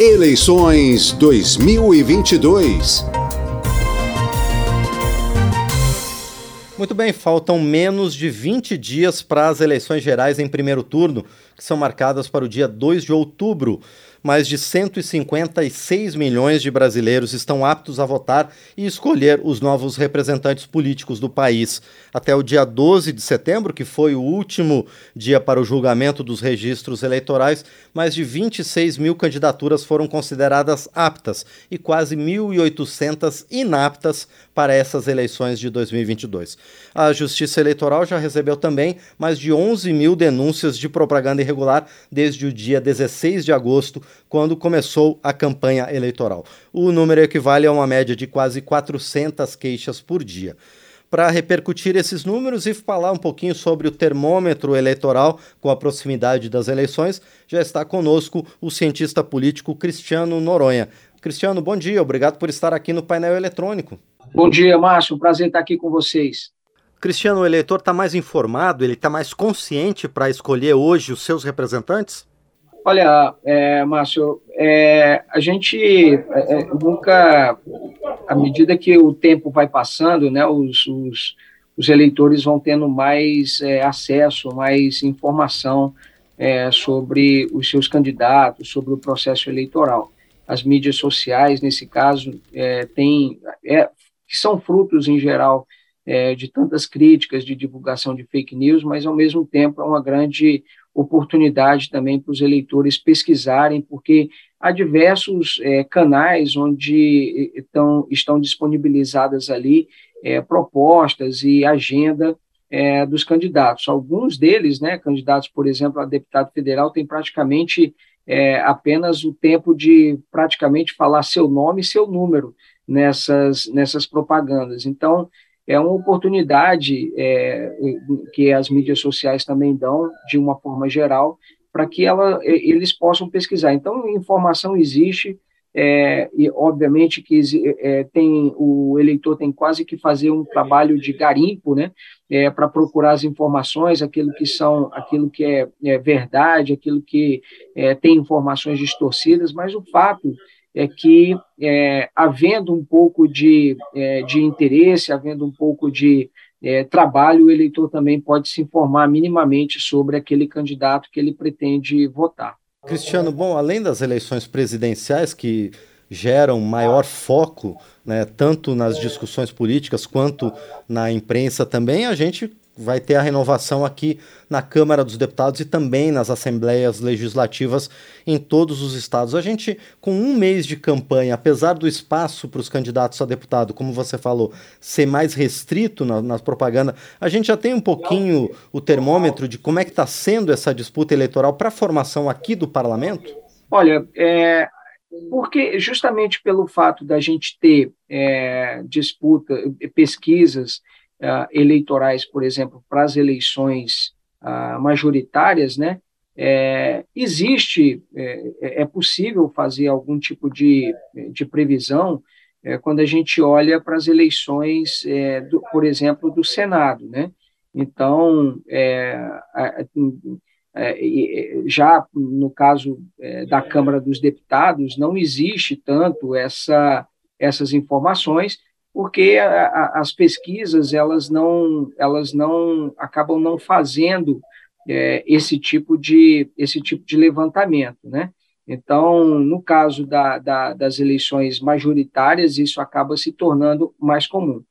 Eleições 2022. Muito bem, faltam menos de 20 dias para as eleições gerais em primeiro turno, que são marcadas para o dia 2 de outubro mais de 156 milhões de brasileiros estão aptos a votar e escolher os novos representantes políticos do país. Até o dia 12 de setembro, que foi o último dia para o julgamento dos registros eleitorais, mais de 26 mil candidaturas foram consideradas aptas e quase 1.800 inaptas para essas eleições de 2022. A Justiça Eleitoral já recebeu também mais de 11 mil denúncias de propaganda irregular desde o dia 16 de agosto, quando começou a campanha eleitoral. O número equivale a uma média de quase 400 queixas por dia para repercutir esses números e falar um pouquinho sobre o termômetro eleitoral com a proximidade das eleições, já está conosco o cientista político Cristiano Noronha. Cristiano, bom dia, obrigado por estar aqui no painel eletrônico. Bom dia, Márcio, prazer estar aqui com vocês. Cristiano, o eleitor está mais informado, ele está mais consciente para escolher hoje os seus representantes? Olha, é, Márcio, é, a gente é, é, nunca, à medida que o tempo vai passando, né, os, os, os eleitores vão tendo mais é, acesso, mais informação é, sobre os seus candidatos, sobre o processo eleitoral. As mídias sociais, nesse caso, tem, que são frutos, em geral, de tantas críticas de divulgação de fake news, mas, ao mesmo tempo, é uma grande oportunidade também para os eleitores pesquisarem, porque há diversos é, canais onde estão, estão disponibilizadas ali é, propostas e agenda é, dos candidatos. Alguns deles, né, candidatos, por exemplo, a deputado federal, têm praticamente é, apenas o tempo de praticamente falar seu nome e seu número nessas, nessas propagandas. Então, é uma oportunidade é, que as mídias sociais também dão, de uma forma geral, para que ela, eles possam pesquisar. Então, informação existe, é, e obviamente que é, tem o eleitor tem quase que fazer um trabalho de garimpo, né, é, para procurar as informações, aquilo que são, aquilo que é, é verdade, aquilo que é, tem informações distorcidas, mas o fato é que, é, havendo um pouco de, é, de interesse, havendo um pouco de é, trabalho, o eleitor também pode se informar minimamente sobre aquele candidato que ele pretende votar. Cristiano, bom, além das eleições presidenciais que geram maior foco, né, tanto nas discussões políticas quanto na imprensa também, a gente vai ter a renovação aqui na Câmara dos Deputados e também nas assembleias legislativas em todos os estados. A gente, com um mês de campanha, apesar do espaço para os candidatos a deputado, como você falou, ser mais restrito na, na propaganda, a gente já tem um pouquinho o termômetro de como é que está sendo essa disputa eleitoral para a formação aqui do parlamento? Olha, é, porque justamente pelo fato da gente ter é, disputa, pesquisas uh, eleitorais, por exemplo, para as eleições uh, majoritárias, né, é, existe, é, é, possível fazer algum tipo de, de previsão é, quando a gente olha para as eleições, é, do, por exemplo, do Senado, né? Então, é, é, já no caso da Câmara dos Deputados, não existe tanto essa, essas informações, porque a, a, as pesquisas elas não elas não acabam não fazendo é, esse tipo de esse tipo de levantamento, né? Então, no caso da, da, das eleições majoritárias, isso acaba se tornando mais comum.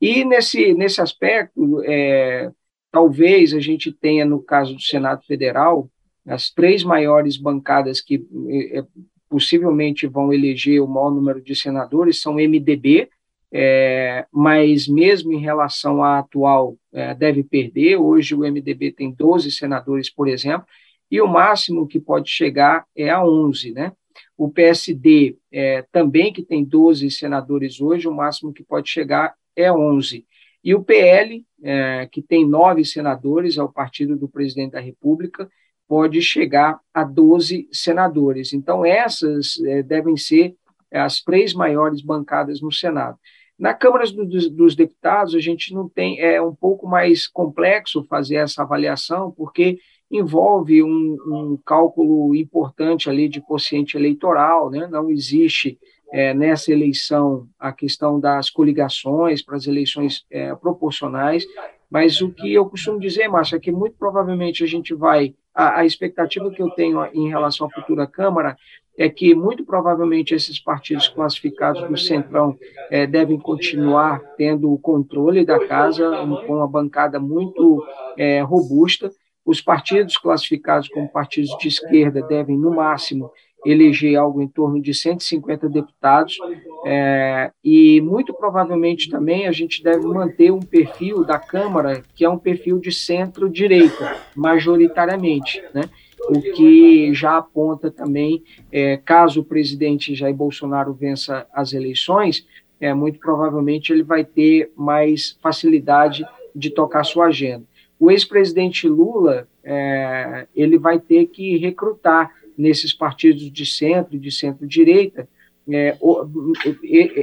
E nesse nesse aspecto, é, talvez a gente tenha no caso do Senado Federal as três maiores bancadas que é, possivelmente vão eleger o maior número de senadores são MDB, é, mas mesmo em relação à atual, é, deve perder. Hoje o MDB tem 12 senadores, por exemplo, e o máximo que pode chegar é a 11, né? O PSD é, também, que tem 12 senadores hoje, o máximo que pode chegar é 11. E o PL, é, que tem nove senadores, é o partido do presidente da República, pode chegar a 12 senadores. Então, essas é, devem ser as três maiores bancadas no Senado. Na Câmara dos, dos Deputados, a gente não tem, é um pouco mais complexo fazer essa avaliação, porque envolve um, um cálculo importante ali de quociente eleitoral, né? não existe é, nessa eleição a questão das coligações para as eleições é, proporcionais, mas o que eu costumo dizer, Márcio, é que muito provavelmente a gente vai. A, a, expectativa que eu tenho em relação à futura Câmara é que, muito provavelmente, esses partidos classificados do Centrão é, devem continuar tendo o controle da casa, com uma bancada muito é, robusta. Os partidos classificados como partidos de esquerda devem, no máximo, eleger algo em torno de 150 deputados, é, e muito provavelmente também a gente deve manter um perfil da Câmara que é um perfil de centro-direita, majoritariamente, né? O que já aponta também, é, caso o presidente Jair Bolsonaro vença as eleições, é, muito provavelmente ele vai ter mais facilidade de tocar sua agenda. O ex-presidente Lula, é, ele vai ter que recrutar nesses partidos de centro e de centro-direita é,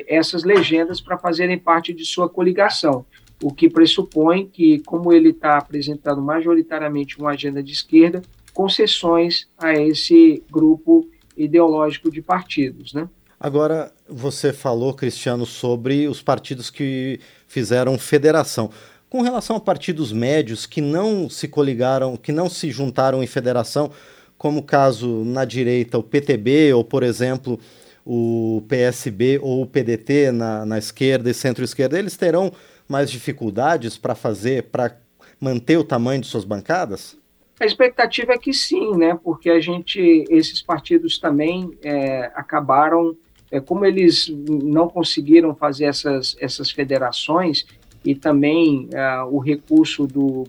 essas legendas para fazerem parte de sua coligação, o que pressupõe que, como ele está apresentando majoritariamente uma agenda de esquerda, concessões a esse grupo ideológico de partidos, né? Agora, você falou, Cristiano, sobre os partidos que fizeram federação. Com relação a partidos médios que não se coligaram, que não se juntaram em federação, como o caso na direita, o PTB, ou, por exemplo, o PSB ou o PDT na, na esquerda e centro-esquerda, eles terão mais dificuldades para fazer, para manter o tamanho de suas bancadas? A expectativa é que sim, né? Porque a gente, esses partidos também é, acabaram, é, como eles não conseguiram fazer essas, essas federações e também é, o recurso do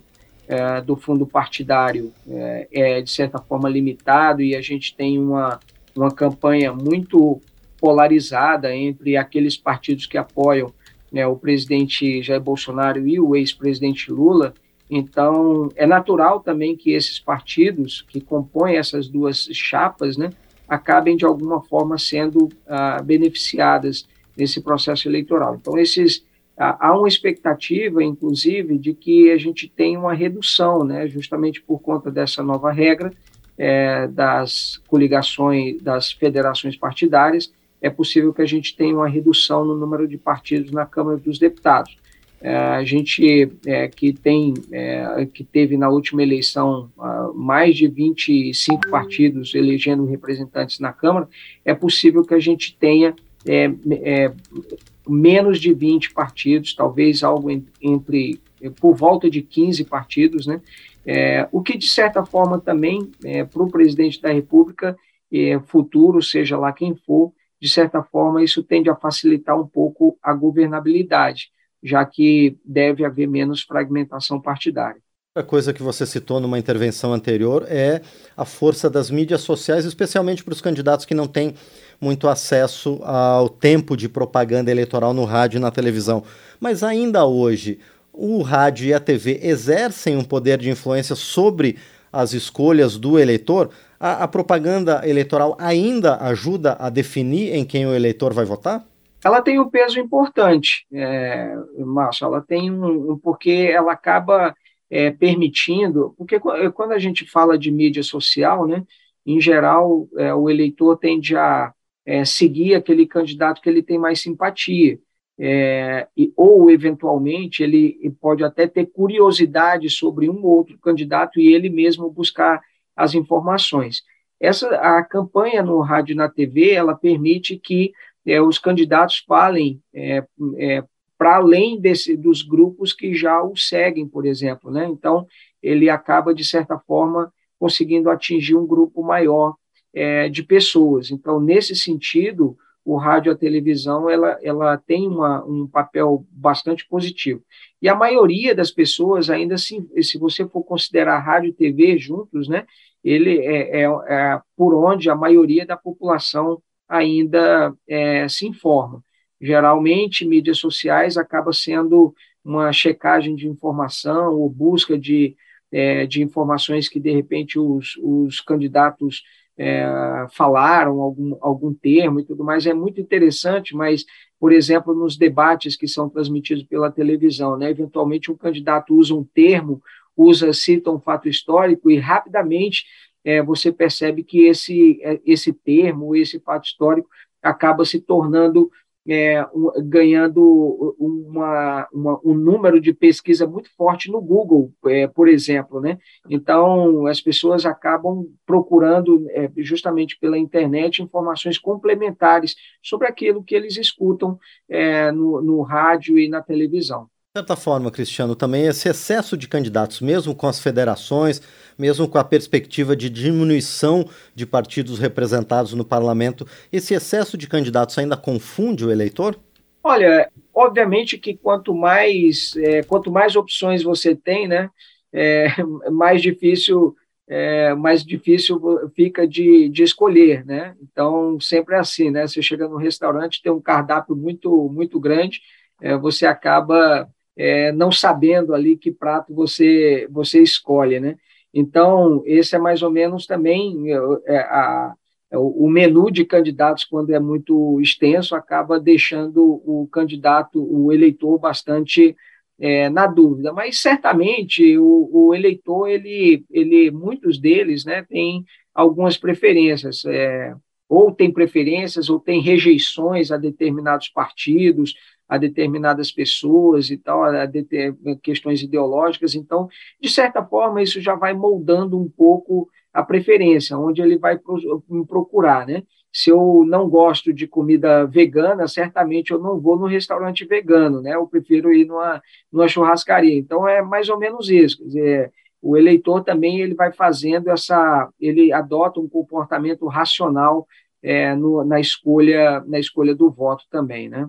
é, do fundo partidário é, é, de certa forma, limitado e a gente tem uma, uma campanha muito polarizada entre aqueles partidos que apoiam né, o presidente Jair Bolsonaro e o ex-presidente Lula. Então, é natural também que esses partidos que compõem essas duas chapas né, acabem, de alguma forma, sendo ah, beneficiadas nesse processo eleitoral. Então, esses há uma expectativa, inclusive, de que a gente tenha uma redução, né, justamente por conta dessa nova regra é, das coligações, das federações partidárias, é possível que a gente tenha uma redução no número de partidos na Câmara dos Deputados. É, a gente é, que tem, é, que teve na última eleição uh, mais de 25 partidos elegendo representantes na Câmara, é possível que a gente tenha menos de 20 partidos, talvez algo entre por volta de 15 partidos, né? É, o que de certa forma também é, para o presidente da República é, futuro, seja lá quem for, de certa forma isso tende a facilitar um pouco a governabilidade, já que deve haver menos fragmentação partidária. Outra coisa que você citou numa intervenção anterior é a força das mídias sociais, especialmente para os candidatos que não têm muito acesso ao tempo de propaganda eleitoral no rádio e na televisão. Mas ainda hoje, o rádio e a TV exercem um poder de influência sobre as escolhas do eleitor? A, a propaganda eleitoral ainda ajuda a definir em quem o eleitor vai votar? Ela tem um peso importante, é, Márcio, ela tem um, porque ela acaba é, permitindo, porque quando a gente fala de mídia social, né, em geral, é, o eleitor tende a é, seguir aquele candidato que ele tem mais simpatia. É, e, ou, eventualmente, ele pode até ter curiosidade sobre um ou outro candidato e ele mesmo buscar as informações. Essa, a campanha no rádio e na TV, ela permite que é, os candidatos falem é, é, para além desse, dos grupos que já o seguem, por exemplo. Né? Então, ele acaba, de certa forma, conseguindo atingir um grupo maior é, de pessoas. Então, nesse sentido, o rádio e a televisão ela, ela tem uma, um papel bastante positivo. E a maioria das pessoas, ainda assim, se você for considerar rádio e TV juntos, né, ele é, é, é por onde a maioria da população ainda é, se informa. Geralmente, mídias sociais acaba sendo uma checagem de informação ou busca de, é, de informações que, de repente, os, os candidatos é, falaram algum, algum termo e tudo mais, é muito interessante, mas, por exemplo, nos debates que são transmitidos pela televisão, né, eventualmente um candidato usa um termo, usa, cita um fato histórico e rapidamente é, você percebe que esse, é, esse termo, esse fato histórico, acaba se tornando é, um, ganhando uma, uma, um número de pesquisa muito forte no Google, é, por exemplo. Né? Então, as pessoas acabam procurando, é, justamente pela internet, informações complementares sobre aquilo que eles escutam é, no, no rádio e na televisão. De certa forma, Cristiano, também esse excesso de candidatos, mesmo com as federações, mesmo com a perspectiva de diminuição de partidos representados no parlamento, esse excesso de candidatos ainda confunde o eleitor? Olha, obviamente que quanto mais, é, quanto mais opções você tem, né, é, mais difícil é, mais difícil fica de, de escolher, né? Então sempre é assim, né? Você chega num restaurante tem um cardápio muito muito grande, é, você acaba é, não sabendo ali que prato você, você escolhe, né? Então, esse é mais ou menos também é, a, é, o menu de candidatos, quando é muito extenso, acaba deixando o candidato, o eleitor, bastante é, na dúvida. Mas certamente o, o, eleitor, ele, ele, muitos deles, né, tem algumas preferências, é, ou tem preferências, ou tem rejeições a determinados partidos, a determinadas pessoas e tal, a, questões ideológicas. Então, de certa forma, isso já vai moldando um pouco a preferência, onde ele vai procurar, né? Se eu não gosto de comida vegana, certamente eu não vou no restaurante vegano, né? Eu prefiro ir numa, numa churrascaria. Então, é mais ou menos isso. Quer dizer, o eleitor também ele vai fazendo essa, ele adota um comportamento racional é, no, na escolha na escolha do voto também, né?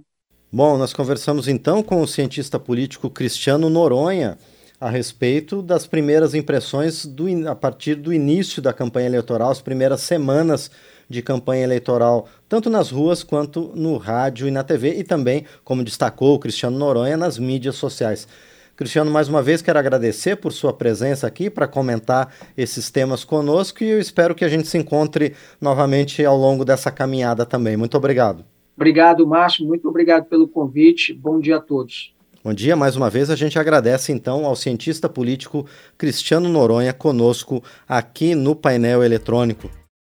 Bom, nós conversamos então com o cientista político Cristiano Noronha a respeito das primeiras impressões do, a partir do início da campanha eleitoral, as primeiras semanas de campanha eleitoral, tanto nas ruas quanto no rádio e na TV, e também, como destacou o Cristiano Noronha, nas mídias sociais. Cristiano, mais uma vez quero agradecer por sua presença aqui para comentar esses temas conosco e eu espero que a gente se encontre novamente ao longo dessa caminhada também. Muito obrigado. Obrigado, Márcio. Muito obrigado pelo convite. Bom dia a todos. Bom dia, mais uma vez a gente agradece então ao cientista político Cristiano Noronha conosco aqui no painel eletrônico.